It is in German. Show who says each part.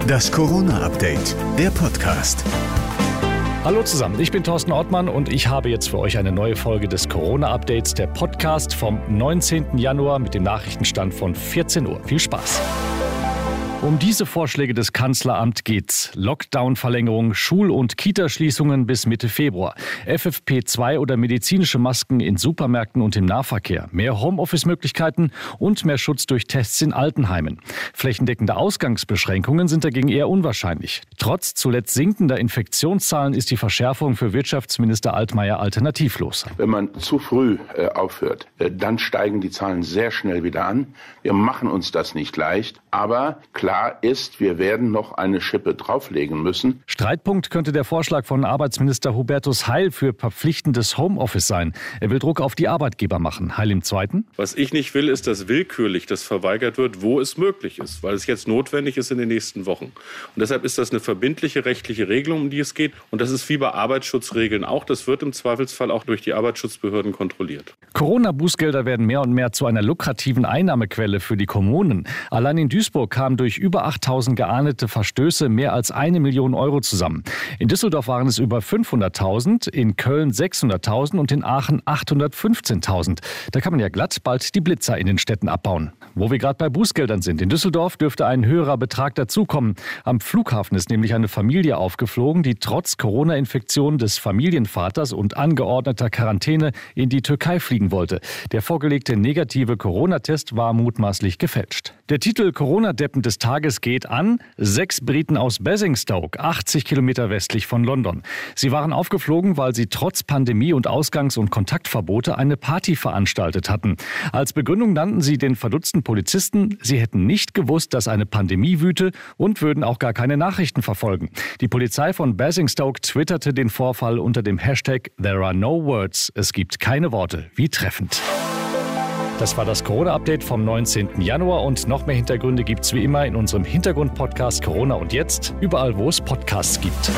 Speaker 1: Das Corona-Update, der Podcast.
Speaker 2: Hallo zusammen, ich bin Thorsten Ortmann und ich habe jetzt für euch eine neue Folge des Corona-Updates, der Podcast vom 19. Januar mit dem Nachrichtenstand von 14 Uhr. Viel Spaß! Um diese Vorschläge des Kanzleramts geht's. Lockdown-Verlängerung, Schul- und Kitaschließungen bis Mitte Februar, FFP2 oder medizinische Masken in Supermärkten und im Nahverkehr, mehr Homeoffice-Möglichkeiten und mehr Schutz durch Tests in Altenheimen. Flächendeckende Ausgangsbeschränkungen sind dagegen eher unwahrscheinlich. Trotz zuletzt sinkender Infektionszahlen ist die Verschärfung für Wirtschaftsminister Altmaier alternativlos.
Speaker 3: Wenn man zu früh äh, aufhört, äh, dann steigen die Zahlen sehr schnell wieder an. Wir machen uns das nicht leicht, aber klar Klar ist, wir werden noch eine Schippe drauflegen müssen.
Speaker 2: Streitpunkt könnte der Vorschlag von Arbeitsminister Hubertus Heil für verpflichtendes Homeoffice sein. Er will Druck auf die Arbeitgeber machen. Heil im Zweiten.
Speaker 4: Was ich nicht will, ist, dass willkürlich das verweigert wird, wo es möglich ist, weil es jetzt notwendig ist in den nächsten Wochen. Und deshalb ist das eine verbindliche rechtliche Regelung, um die es geht. Und das ist wie bei Arbeitsschutzregeln auch. Das wird im Zweifelsfall auch durch die Arbeitsschutzbehörden kontrolliert.
Speaker 2: Corona-Bußgelder werden mehr und mehr zu einer lukrativen Einnahmequelle für die Kommunen. Allein in Duisburg kam durch über 8000 geahndete Verstöße mehr als eine Million Euro zusammen. In Düsseldorf waren es über 500.000, in Köln 600.000 und in Aachen 815.000. Da kann man ja glatt bald die Blitzer in den Städten abbauen. Wo wir gerade bei Bußgeldern sind. In Düsseldorf dürfte ein höherer Betrag dazukommen. Am Flughafen ist nämlich eine Familie aufgeflogen, die trotz Corona-Infektion des Familienvaters und angeordneter Quarantäne in die Türkei fliegen wollte. Der vorgelegte negative Corona-Test war mutmaßlich gefälscht. Der Titel Corona-Deppen des Tages geht an sechs Briten aus Basingstoke, 80 Kilometer westlich von London. Sie waren aufgeflogen, weil sie trotz Pandemie und Ausgangs- und Kontaktverbote eine Party veranstaltet hatten. Als Begründung nannten sie den verdutzten Polizisten, sie hätten nicht gewusst, dass eine Pandemie wüte und würden auch gar keine Nachrichten verfolgen. Die Polizei von Basingstoke twitterte den Vorfall unter dem Hashtag There are no words. Es gibt keine Worte. Wie treffend. Das war das Corona-Update vom 19. Januar und noch mehr Hintergründe gibt es wie immer in unserem Hintergrund-Podcast Corona und Jetzt, überall wo es Podcasts gibt.